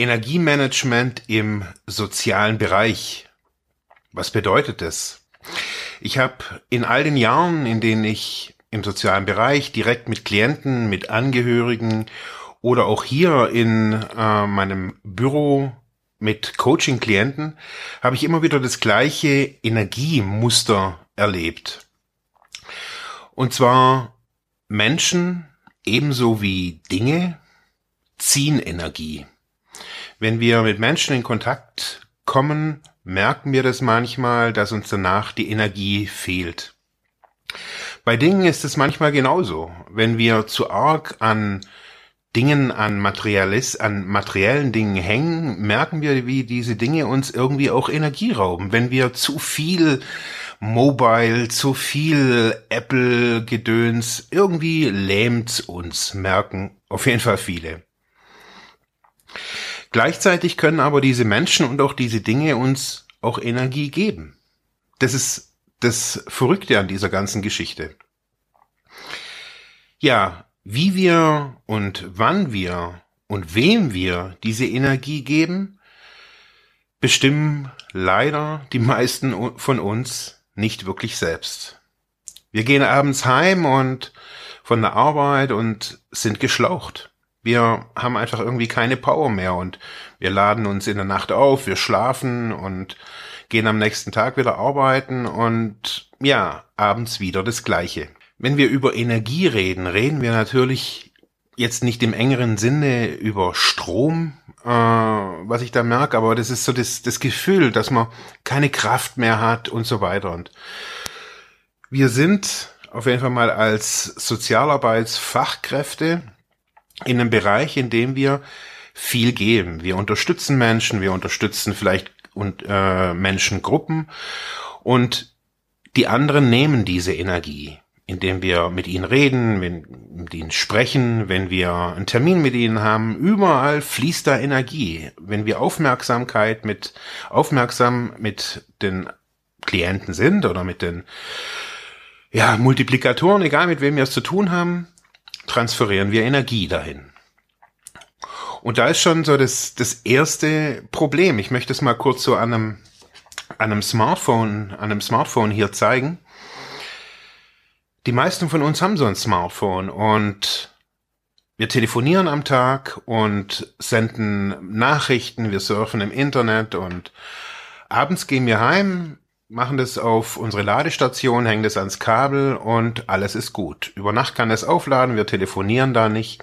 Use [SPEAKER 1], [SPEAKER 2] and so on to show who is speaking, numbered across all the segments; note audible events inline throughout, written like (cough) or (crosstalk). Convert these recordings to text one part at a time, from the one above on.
[SPEAKER 1] Energiemanagement im sozialen Bereich. Was bedeutet das? Ich habe in all den Jahren, in denen ich im sozialen Bereich direkt mit Klienten, mit Angehörigen oder auch hier in äh, meinem Büro mit Coaching-Klienten, habe ich immer wieder das gleiche Energiemuster erlebt. Und zwar Menschen ebenso wie Dinge ziehen Energie. Wenn wir mit Menschen in Kontakt kommen, merken wir das manchmal, dass uns danach die Energie fehlt. Bei Dingen ist es manchmal genauso. Wenn wir zu arg an Dingen, an Materialis, an materiellen Dingen hängen, merken wir, wie diese Dinge uns irgendwie auch Energie rauben. Wenn wir zu viel Mobile, zu viel Apple-Gedöns, irgendwie lähmt's uns, merken auf jeden Fall viele. Gleichzeitig können aber diese Menschen und auch diese Dinge uns auch Energie geben. Das ist das Verrückte an dieser ganzen Geschichte. Ja, wie wir und wann wir und wem wir diese Energie geben, bestimmen leider die meisten von uns nicht wirklich selbst. Wir gehen abends heim und von der Arbeit und sind geschlaucht. Wir haben einfach irgendwie keine Power mehr und wir laden uns in der Nacht auf, wir schlafen und gehen am nächsten Tag wieder arbeiten und ja, abends wieder das Gleiche. Wenn wir über Energie reden, reden wir natürlich jetzt nicht im engeren Sinne über Strom, äh, was ich da merke, aber das ist so das, das Gefühl, dass man keine Kraft mehr hat und so weiter. Und wir sind auf jeden Fall mal als Sozialarbeitsfachkräfte in einem Bereich, in dem wir viel geben. Wir unterstützen Menschen, wir unterstützen vielleicht und äh, Menschengruppen und die anderen nehmen diese Energie, indem wir mit ihnen reden, mit ihnen sprechen, wenn wir einen Termin mit ihnen haben. Überall fließt da Energie. Wenn wir Aufmerksamkeit mit aufmerksam mit den Klienten sind oder mit den ja, Multiplikatoren, egal mit wem wir es zu tun haben, transferieren wir Energie dahin. Und da ist schon so das, das erste Problem. Ich möchte es mal kurz so an einem, an einem Smartphone, an einem Smartphone hier zeigen. Die meisten von uns haben so ein Smartphone und wir telefonieren am Tag und senden Nachrichten, wir surfen im Internet und abends gehen wir heim, machen das auf unsere Ladestation, hängen das ans Kabel und alles ist gut. Über Nacht kann es aufladen, wir telefonieren da nicht,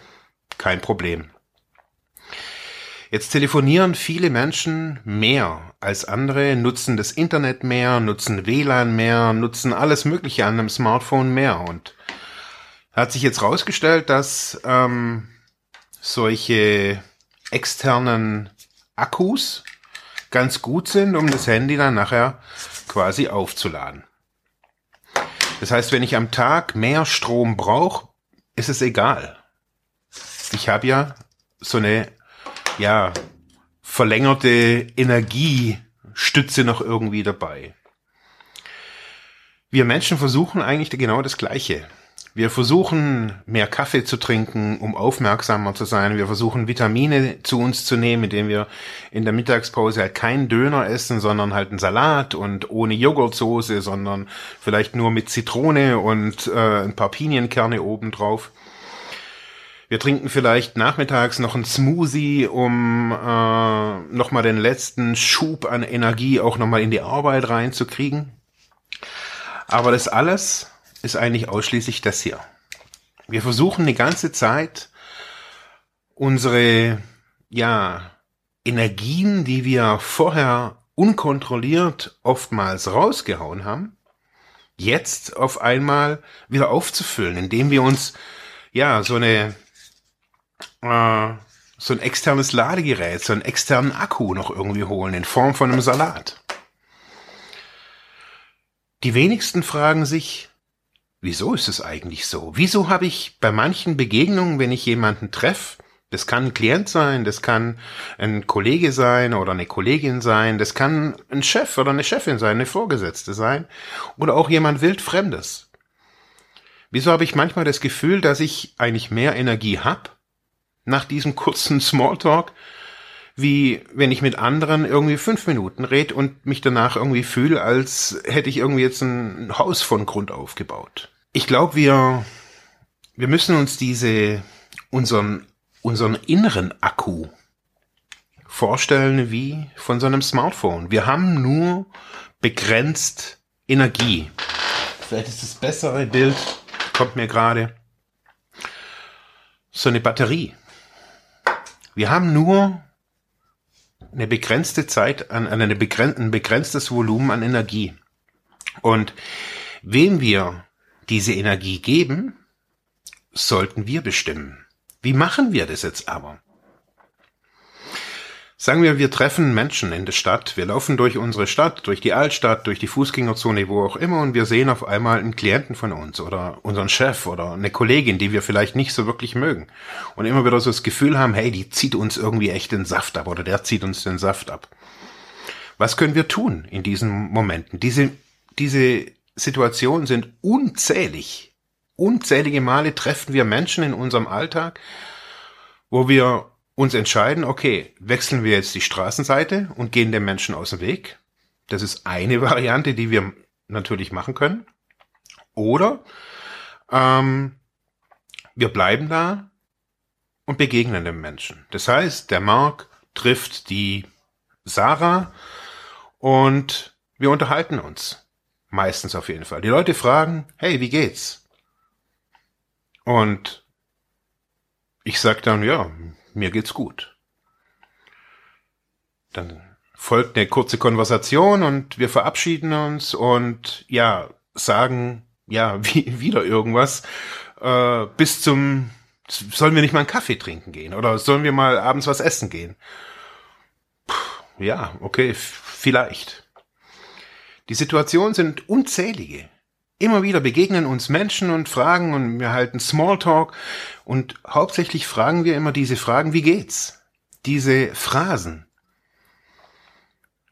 [SPEAKER 1] kein Problem. Jetzt telefonieren viele Menschen mehr als andere, nutzen das Internet mehr, nutzen WLAN mehr, nutzen alles Mögliche an einem Smartphone mehr und hat sich jetzt rausgestellt, dass ähm, solche externen Akkus ganz gut sind, um das Handy dann nachher quasi aufzuladen. Das heißt, wenn ich am Tag mehr Strom brauche, ist es egal. Ich habe ja so eine ja verlängerte Energiestütze noch irgendwie dabei. Wir Menschen versuchen eigentlich genau das Gleiche. Wir versuchen mehr Kaffee zu trinken, um aufmerksamer zu sein. Wir versuchen Vitamine zu uns zu nehmen, indem wir in der Mittagspause halt keinen Döner essen, sondern halt einen Salat und ohne Joghurtsoße, sondern vielleicht nur mit Zitrone und äh, ein paar Pinienkerne obendrauf. Wir trinken vielleicht nachmittags noch einen Smoothie, um äh, nochmal den letzten Schub an Energie auch nochmal in die Arbeit reinzukriegen. Aber das alles ist eigentlich ausschließlich das hier. Wir versuchen die ganze Zeit unsere, ja, Energien, die wir vorher unkontrolliert oftmals rausgehauen haben, jetzt auf einmal wieder aufzufüllen, indem wir uns, ja, so eine, äh, so ein externes Ladegerät, so einen externen Akku noch irgendwie holen in Form von einem Salat. Die wenigsten fragen sich, wieso ist es eigentlich so? Wieso habe ich bei manchen Begegnungen, wenn ich jemanden treffe, das kann ein Klient sein, das kann ein Kollege sein oder eine Kollegin sein, das kann ein Chef oder eine Chefin sein, eine Vorgesetzte sein oder auch jemand wildfremdes. Wieso habe ich manchmal das Gefühl, dass ich eigentlich mehr Energie habe nach diesem kurzen (laughs) Smalltalk, wie wenn ich mit anderen irgendwie fünf Minuten rede und mich danach irgendwie fühle, als hätte ich irgendwie jetzt ein Haus von Grund auf gebaut. Ich glaube, wir, wir müssen uns diese, unseren, unseren inneren Akku vorstellen wie von so einem Smartphone. Wir haben nur begrenzt Energie. Vielleicht ist das bessere Bild, kommt mir gerade, so eine Batterie. Wir haben nur eine begrenzte Zeit an, an eine begren ein begrenztes Volumen an Energie. Und wem wir diese Energie geben, sollten wir bestimmen. Wie machen wir das jetzt aber? Sagen wir, wir treffen Menschen in der Stadt, wir laufen durch unsere Stadt, durch die Altstadt, durch die Fußgängerzone, wo auch immer, und wir sehen auf einmal einen Klienten von uns oder unseren Chef oder eine Kollegin, die wir vielleicht nicht so wirklich mögen. Und immer wieder so das Gefühl haben, hey, die zieht uns irgendwie echt den Saft ab oder der zieht uns den Saft ab. Was können wir tun in diesen Momenten? Diese, diese Situationen sind unzählig. Unzählige Male treffen wir Menschen in unserem Alltag, wo wir uns entscheiden, okay, wechseln wir jetzt die Straßenseite und gehen dem Menschen aus dem Weg. Das ist eine (laughs) Variante, die wir natürlich machen können. Oder ähm, wir bleiben da und begegnen dem Menschen. Das heißt, der Mark trifft die Sarah und wir unterhalten uns. Meistens auf jeden Fall. Die Leute fragen, hey, wie geht's? Und ich sag dann, ja, mir geht's gut. Dann folgt eine kurze Konversation und wir verabschieden uns und ja, sagen ja (laughs) wie, wieder irgendwas äh, bis zum sollen wir nicht mal einen Kaffee trinken gehen oder sollen wir mal abends was essen gehen? Puh, ja, okay, vielleicht. Die Situationen sind unzählige. Immer wieder begegnen uns Menschen und fragen und wir halten Smalltalk und hauptsächlich fragen wir immer diese Fragen, wie geht's? Diese Phrasen.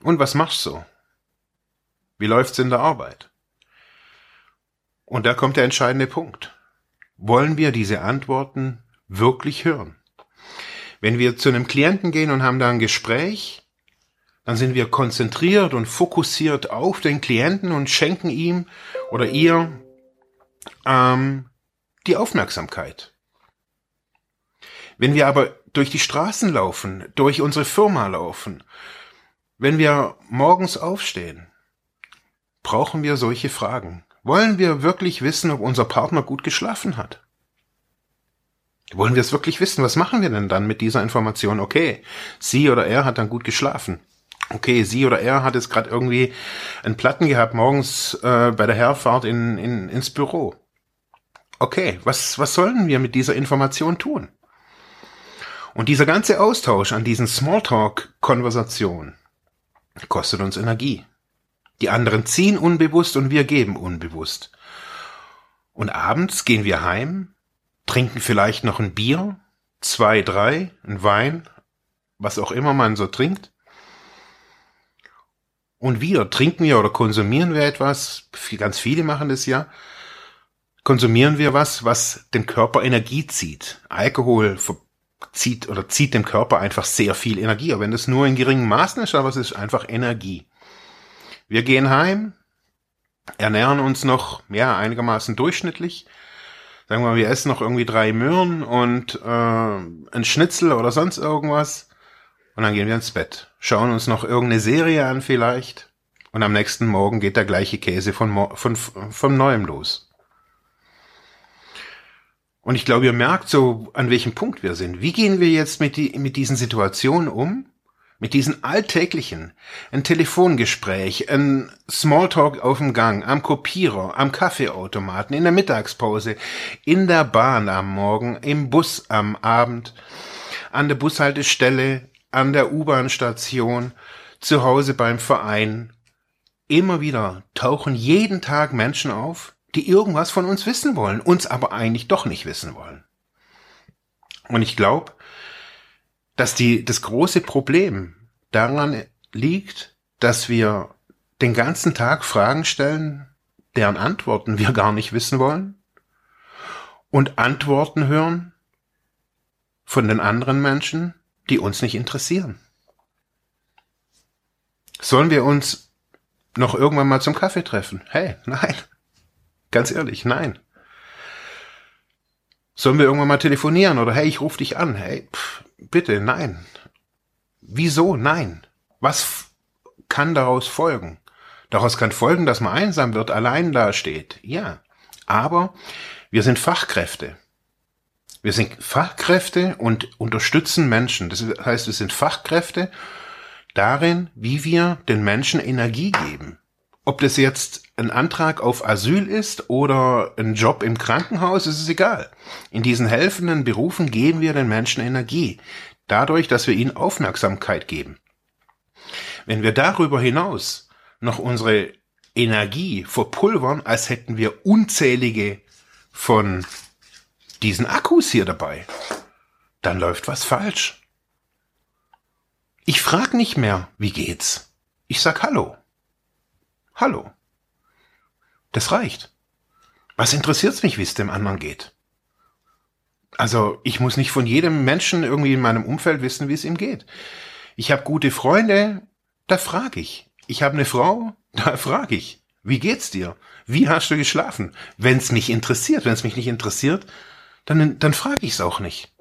[SPEAKER 1] Und was machst du? Wie läuft's in der Arbeit? Und da kommt der entscheidende Punkt. Wollen wir diese Antworten wirklich hören? Wenn wir zu einem Klienten gehen und haben da ein Gespräch, dann sind wir konzentriert und fokussiert auf den Klienten und schenken ihm oder ihr ähm, die Aufmerksamkeit. Wenn wir aber durch die Straßen laufen, durch unsere Firma laufen, wenn wir morgens aufstehen, brauchen wir solche Fragen. Wollen wir wirklich wissen, ob unser Partner gut geschlafen hat? Wollen wir es wirklich wissen? Was machen wir denn dann mit dieser Information? Okay, sie oder er hat dann gut geschlafen okay, sie oder er hat jetzt gerade irgendwie einen Platten gehabt morgens äh, bei der Herfahrt in, in, ins Büro. Okay, was, was sollen wir mit dieser Information tun? Und dieser ganze Austausch an diesen Smalltalk-Konversationen kostet uns Energie. Die anderen ziehen unbewusst und wir geben unbewusst. Und abends gehen wir heim, trinken vielleicht noch ein Bier, zwei, drei, ein Wein, was auch immer man so trinkt, und wieder trinken wir oder konsumieren wir etwas, ganz viele machen das ja, konsumieren wir was, was dem Körper Energie zieht. Alkohol zieht oder zieht dem Körper einfach sehr viel Energie, aber wenn das nur in geringen Maßen ist, aber es ist einfach Energie. Wir gehen heim, ernähren uns noch, ja, einigermaßen durchschnittlich. Sagen wir mal, wir essen noch irgendwie drei Möhren und äh, ein Schnitzel oder sonst irgendwas. Und dann gehen wir ins Bett, schauen uns noch irgendeine Serie an vielleicht. Und am nächsten Morgen geht der gleiche Käse von, von, von neuem los. Und ich glaube, ihr merkt so, an welchem Punkt wir sind. Wie gehen wir jetzt mit, die, mit diesen Situationen um? Mit diesen alltäglichen, ein Telefongespräch, ein Smalltalk auf dem Gang, am Kopierer, am Kaffeeautomaten, in der Mittagspause, in der Bahn am Morgen, im Bus am Abend, an der Bushaltestelle, an der U-Bahn-Station, zu Hause beim Verein. Immer wieder tauchen jeden Tag Menschen auf, die irgendwas von uns wissen wollen, uns aber eigentlich doch nicht wissen wollen. Und ich glaube, dass die, das große Problem daran liegt, dass wir den ganzen Tag Fragen stellen, deren Antworten wir gar nicht wissen wollen und Antworten hören von den anderen Menschen, die uns nicht interessieren. Sollen wir uns noch irgendwann mal zum Kaffee treffen? Hey, nein. Ganz ehrlich, nein. Sollen wir irgendwann mal telefonieren oder hey, ich rufe dich an? Hey, pff, bitte, nein. Wieso nein? Was kann daraus folgen? Daraus kann folgen, dass man einsam wird, allein dasteht. Ja. Aber wir sind Fachkräfte. Wir sind Fachkräfte und unterstützen Menschen. Das heißt, wir sind Fachkräfte darin, wie wir den Menschen Energie geben. Ob das jetzt ein Antrag auf Asyl ist oder ein Job im Krankenhaus, ist es egal. In diesen helfenden Berufen geben wir den Menschen Energie, dadurch, dass wir ihnen Aufmerksamkeit geben. Wenn wir darüber hinaus noch unsere Energie verpulvern, als hätten wir unzählige von diesen Akkus hier dabei, dann läuft was falsch. Ich frag nicht mehr, wie geht's? Ich sag Hallo. Hallo. Das reicht. Was interessiert's mich, wie es dem anderen geht? Also ich muss nicht von jedem Menschen irgendwie in meinem Umfeld wissen, wie es ihm geht. Ich habe gute Freunde, da frage ich. Ich habe eine Frau, (laughs) da frage ich. Wie geht's dir? Wie hast du geschlafen? Wenn es mich interessiert, wenn es mich nicht interessiert, dann, dann frage ich es auch nicht.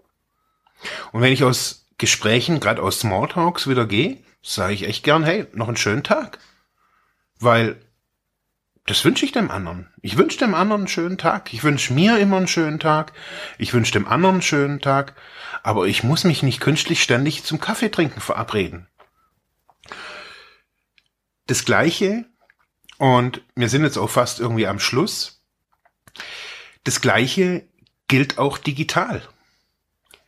[SPEAKER 1] Und wenn ich aus Gesprächen, gerade aus Smalltalks wieder gehe, sage ich echt gern, hey, noch einen schönen Tag. Weil das wünsche ich dem anderen. Ich wünsche dem anderen einen schönen Tag. Ich wünsche mir immer einen schönen Tag. Ich wünsche dem anderen einen schönen Tag. Aber ich muss mich nicht künstlich ständig zum Kaffee trinken verabreden. Das Gleiche, und wir sind jetzt auch fast irgendwie am Schluss, das Gleiche gilt auch digital.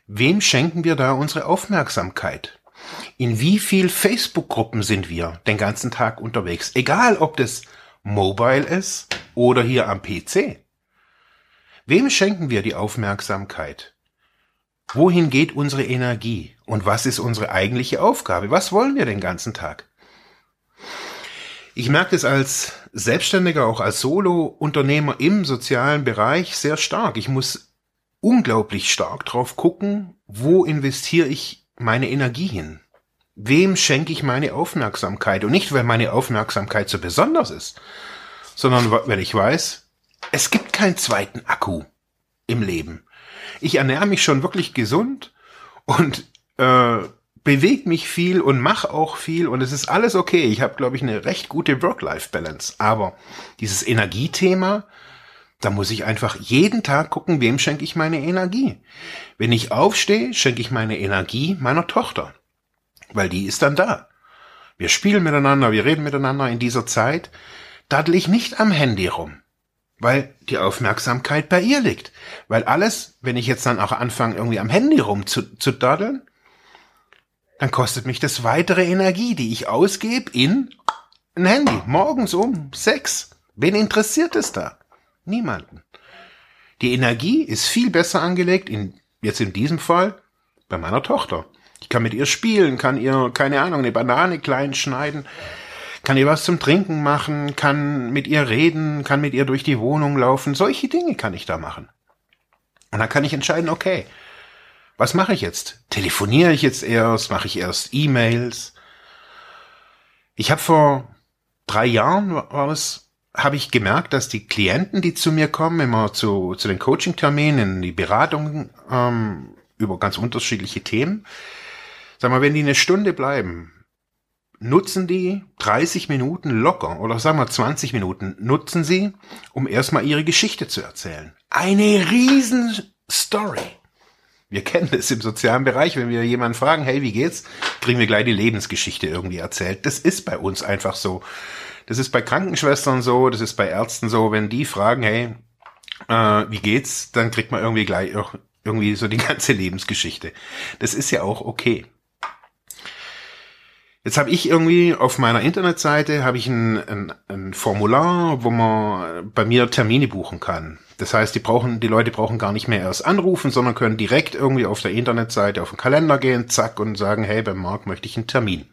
[SPEAKER 1] Wem schenken wir da unsere Aufmerksamkeit? In wie viel Facebook-Gruppen sind wir den ganzen Tag unterwegs? Egal, ob das mobile ist oder hier am PC. Wem schenken wir die Aufmerksamkeit? Wohin geht unsere Energie? Und was ist unsere eigentliche Aufgabe? Was wollen wir den ganzen Tag? Ich merke es als Selbstständiger, auch als Solo-Unternehmer im sozialen Bereich sehr stark. Ich muss unglaublich stark drauf gucken, wo investiere ich meine Energie hin? Wem schenke ich meine Aufmerksamkeit? Und nicht, weil meine Aufmerksamkeit so besonders ist, sondern weil ich weiß, es gibt keinen zweiten Akku im Leben. Ich ernähre mich schon wirklich gesund und äh, bewege mich viel und mache auch viel und es ist alles okay. Ich habe, glaube ich, eine recht gute Work-Life-Balance. Aber dieses Energiethema, da muss ich einfach jeden Tag gucken, wem schenke ich meine Energie. Wenn ich aufstehe, schenke ich meine Energie meiner Tochter weil die ist dann da. Wir spielen miteinander, wir reden miteinander in dieser Zeit. Daddel ich nicht am Handy rum, weil die Aufmerksamkeit bei ihr liegt. Weil alles, wenn ich jetzt dann auch anfange, irgendwie am Handy rum zu, zu daddeln, dann kostet mich das weitere Energie, die ich ausgebe in ein Handy. Morgens um sechs. Wen interessiert es da? Niemanden. Die Energie ist viel besser angelegt, in, jetzt in diesem Fall, bei meiner Tochter. Ich kann mit ihr spielen, kann ihr, keine Ahnung, eine Banane klein schneiden, kann ihr was zum Trinken machen, kann mit ihr reden, kann mit ihr durch die Wohnung laufen. Solche Dinge kann ich da machen. Und dann kann ich entscheiden, okay, was mache ich jetzt? Telefoniere ich jetzt erst? Mache ich erst E-Mails? Ich habe vor drei Jahren war es, habe ich gemerkt, dass die Klienten, die zu mir kommen, immer zu, zu den Coaching-Terminen, die Beratung ähm, über ganz unterschiedliche Themen, Sag mal, wenn die eine Stunde bleiben, nutzen die 30 Minuten locker oder sagen wir 20 Minuten, nutzen sie, um erstmal ihre Geschichte zu erzählen. Eine riesen Story. Wir kennen das im sozialen Bereich, wenn wir jemanden fragen, hey, wie geht's, kriegen wir gleich die Lebensgeschichte irgendwie erzählt. Das ist bei uns einfach so. Das ist bei Krankenschwestern so, das ist bei Ärzten so, wenn die fragen, hey, äh, wie geht's, dann kriegt man irgendwie gleich irgendwie so die (laughs) ganze Lebensgeschichte. Das ist ja auch okay. Jetzt habe ich irgendwie auf meiner Internetseite habe ich ein, ein, ein Formular, wo man bei mir Termine buchen kann. Das heißt, die brauchen, die Leute brauchen gar nicht mehr erst anrufen, sondern können direkt irgendwie auf der Internetseite auf den Kalender gehen, zack, und sagen, hey, beim Marc möchte ich einen Termin.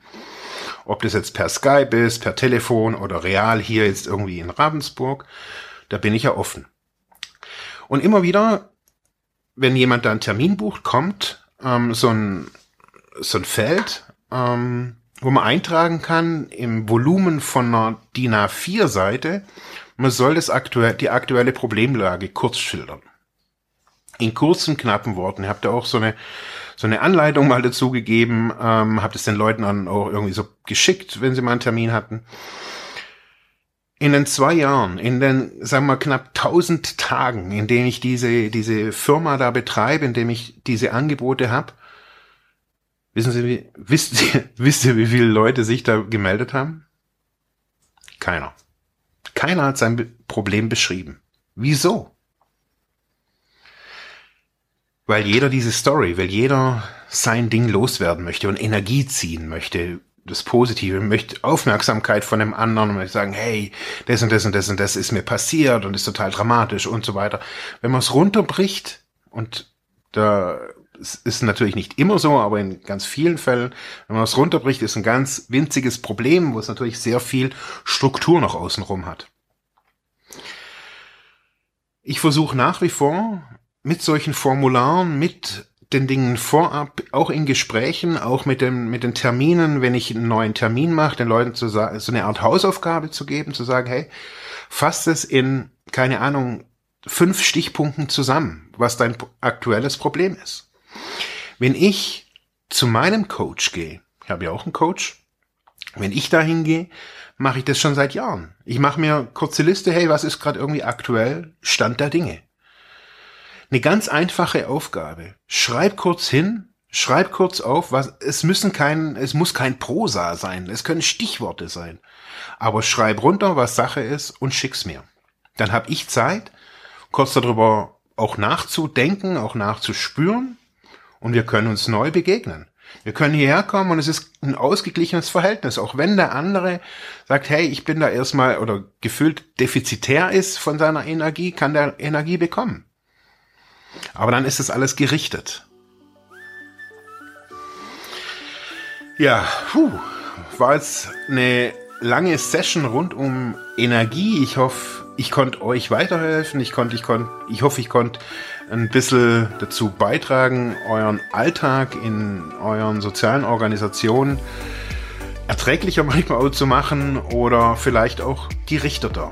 [SPEAKER 1] Ob das jetzt per Skype ist, per Telefon oder real hier jetzt irgendwie in Ravensburg, da bin ich ja offen. Und immer wieder, wenn jemand da einen Termin bucht, kommt ähm, so ein so ein Feld, ähm, wo man eintragen kann im Volumen von einer DIN A4-Seite, man soll das aktuell, die aktuelle Problemlage kurz schildern. In kurzen, knappen Worten. Ihr habt ja auch so eine, so eine Anleitung mal dazu gegeben, ähm, habt es den Leuten dann auch irgendwie so geschickt, wenn sie mal einen Termin hatten. In den zwei Jahren, in den, sagen wir knapp tausend Tagen, in denen ich diese, diese Firma da betreibe, in dem ich diese Angebote habe, wissen Sie, wie, (laughs) wisst ihr, wisst ihr, wie viele Leute sich da gemeldet haben? Keiner. Keiner hat sein Problem beschrieben. Wieso? Weil jeder diese Story, weil jeder sein Ding loswerden möchte und Energie ziehen möchte, das Positive, möchte Aufmerksamkeit von dem anderen und möchte sagen, hey, das und das und das und das ist mir passiert und ist total dramatisch und so weiter. Wenn man es runterbricht und da es ist natürlich nicht immer so, aber in ganz vielen Fällen, wenn man es runterbricht, ist ein ganz winziges Problem, wo es natürlich sehr viel Struktur noch außenrum hat. Ich versuche nach wie vor mit solchen Formularen, mit den Dingen vorab, auch in Gesprächen, auch mit, dem, mit den Terminen, wenn ich einen neuen Termin mache, den Leuten zu so eine Art Hausaufgabe zu geben, zu sagen, hey, fasst es in, keine Ahnung, fünf Stichpunkten zusammen, was dein aktuelles Problem ist. Wenn ich zu meinem Coach gehe, ich habe ja auch einen Coach, wenn ich da hingehe, mache ich das schon seit Jahren. Ich mache mir kurze Liste, hey, was ist gerade irgendwie aktuell Stand der Dinge. Eine ganz einfache Aufgabe. Schreib kurz hin, schreib kurz auf, was es müssen kein es muss kein Prosa sein, es können Stichworte sein. Aber schreib runter, was Sache ist und schick's mir. Dann habe ich Zeit, kurz darüber auch nachzudenken, auch nachzuspüren und wir können uns neu begegnen. Wir können hierher kommen und es ist ein ausgeglichenes Verhältnis, auch wenn der andere sagt, hey, ich bin da erstmal oder gefühlt defizitär ist von seiner Energie, kann der Energie bekommen. Aber dann ist es alles gerichtet. Ja, puh, war jetzt eine lange Session rund um Energie. Ich hoffe, ich konnte euch weiterhelfen. Ich konnte, ich konnte, ich hoffe, ich konnte ein bisschen dazu beitragen, euren Alltag in euren sozialen Organisationen erträglicher (laughs) manchmal auch zu machen oder vielleicht auch gerichteter.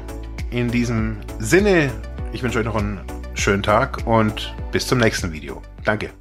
[SPEAKER 1] In diesem Sinne, ich wünsche euch noch einen schönen Tag und bis zum nächsten Video. Danke.